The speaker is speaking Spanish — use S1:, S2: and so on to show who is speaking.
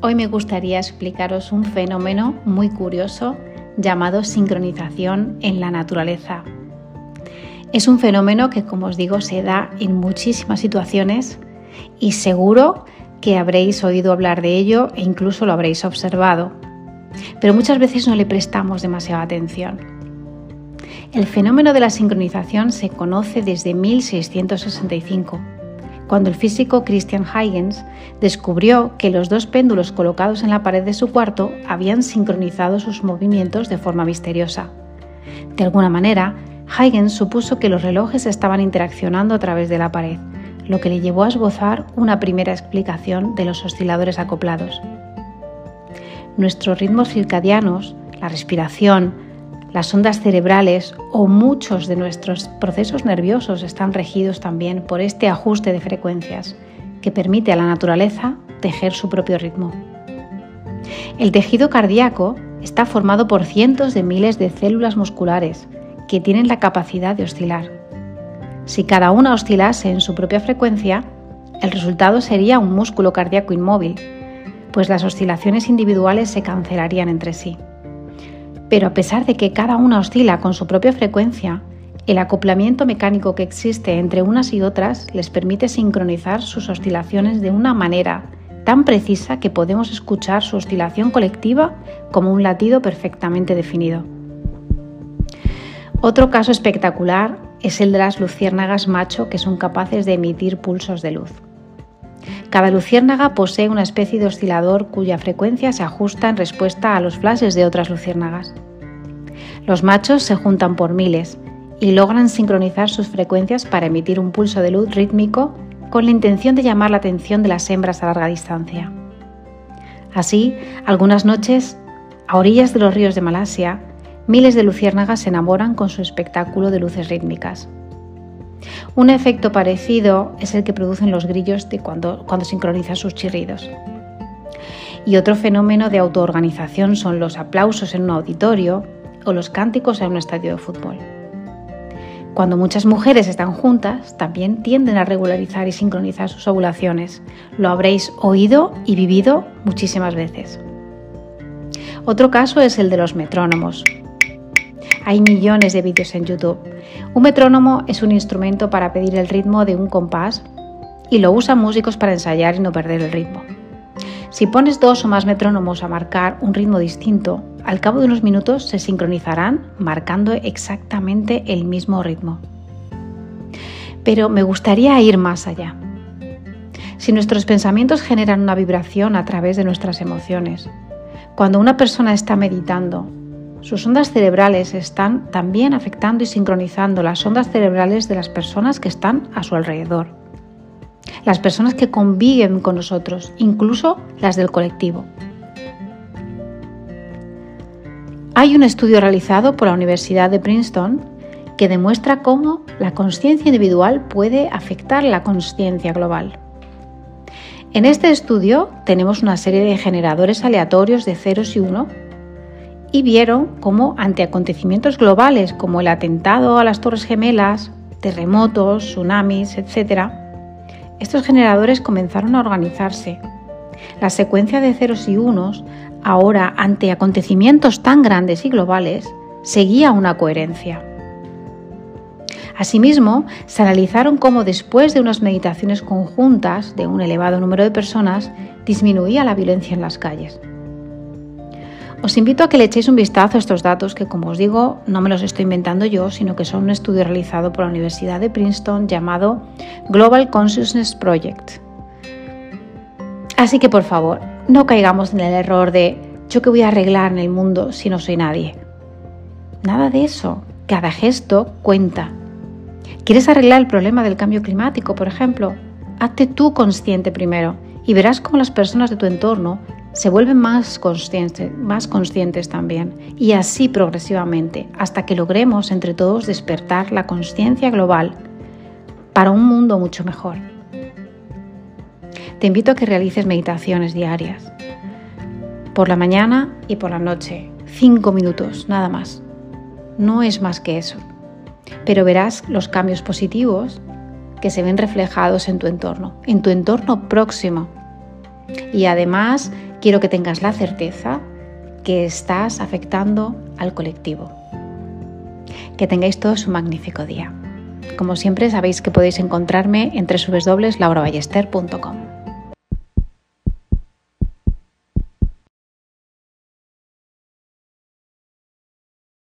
S1: Hoy me gustaría explicaros un fenómeno muy curioso llamado sincronización en la naturaleza. Es un fenómeno que, como os digo, se da en muchísimas situaciones y seguro que habréis oído hablar de ello e incluso lo habréis observado, pero muchas veces no le prestamos demasiada atención. El fenómeno de la sincronización se conoce desde 1665 cuando el físico Christian Huygens descubrió que los dos péndulos colocados en la pared de su cuarto habían sincronizado sus movimientos de forma misteriosa. De alguna manera, Huygens supuso que los relojes estaban interaccionando a través de la pared, lo que le llevó a esbozar una primera explicación de los osciladores acoplados. Nuestros ritmos circadianos, la respiración, las ondas cerebrales o muchos de nuestros procesos nerviosos están regidos también por este ajuste de frecuencias que permite a la naturaleza tejer su propio ritmo. El tejido cardíaco está formado por cientos de miles de células musculares que tienen la capacidad de oscilar. Si cada una oscilase en su propia frecuencia, el resultado sería un músculo cardíaco inmóvil, pues las oscilaciones individuales se cancelarían entre sí. Pero a pesar de que cada una oscila con su propia frecuencia, el acoplamiento mecánico que existe entre unas y otras les permite sincronizar sus oscilaciones de una manera tan precisa que podemos escuchar su oscilación colectiva como un latido perfectamente definido. Otro caso espectacular es el de las luciérnagas macho que son capaces de emitir pulsos de luz. Cada luciérnaga posee una especie de oscilador cuya frecuencia se ajusta en respuesta a los flashes de otras luciérnagas. Los machos se juntan por miles y logran sincronizar sus frecuencias para emitir un pulso de luz rítmico con la intención de llamar la atención de las hembras a larga distancia. Así, algunas noches, a orillas de los ríos de Malasia, miles de luciérnagas se enamoran con su espectáculo de luces rítmicas. Un efecto parecido es el que producen los grillos de cuando, cuando sincronizan sus chirridos. Y otro fenómeno de autoorganización son los aplausos en un auditorio o los cánticos en un estadio de fútbol. Cuando muchas mujeres están juntas, también tienden a regularizar y sincronizar sus ovulaciones. Lo habréis oído y vivido muchísimas veces. Otro caso es el de los metrónomos. Hay millones de vídeos en YouTube. Un metrónomo es un instrumento para pedir el ritmo de un compás y lo usan músicos para ensayar y no perder el ritmo. Si pones dos o más metrónomos a marcar un ritmo distinto, al cabo de unos minutos se sincronizarán marcando exactamente el mismo ritmo. Pero me gustaría ir más allá. Si nuestros pensamientos generan una vibración a través de nuestras emociones, cuando una persona está meditando sus ondas cerebrales están también afectando y sincronizando las ondas cerebrales de las personas que están a su alrededor, las personas que conviven con nosotros, incluso las del colectivo. Hay un estudio realizado por la Universidad de Princeton que demuestra cómo la conciencia individual puede afectar la conciencia global. En este estudio tenemos una serie de generadores aleatorios de ceros y uno y vieron cómo ante acontecimientos globales como el atentado a las Torres Gemelas, terremotos, tsunamis, etc., estos generadores comenzaron a organizarse. La secuencia de ceros y unos, ahora ante acontecimientos tan grandes y globales, seguía una coherencia. Asimismo, se analizaron cómo después de unas meditaciones conjuntas de un elevado número de personas disminuía la violencia en las calles. Os invito a que le echéis un vistazo a estos datos que, como os digo, no me los estoy inventando yo, sino que son un estudio realizado por la Universidad de Princeton llamado Global Consciousness Project. Así que, por favor, no caigamos en el error de yo que voy a arreglar en el mundo si no soy nadie. Nada de eso. Cada gesto cuenta. ¿Quieres arreglar el problema del cambio climático, por ejemplo? Hazte tú consciente primero y verás cómo las personas de tu entorno se vuelven más conscientes, más conscientes también, y así progresivamente, hasta que logremos entre todos despertar la conciencia global para un mundo mucho mejor. Te invito a que realices meditaciones diarias, por la mañana y por la noche, cinco minutos, nada más. No es más que eso, pero verás los cambios positivos que se ven reflejados en tu entorno, en tu entorno próximo y además quiero que tengas la certeza que estás afectando al colectivo. Que tengáis todos un magnífico día. Como siempre sabéis que podéis encontrarme en www.lauraballester.com.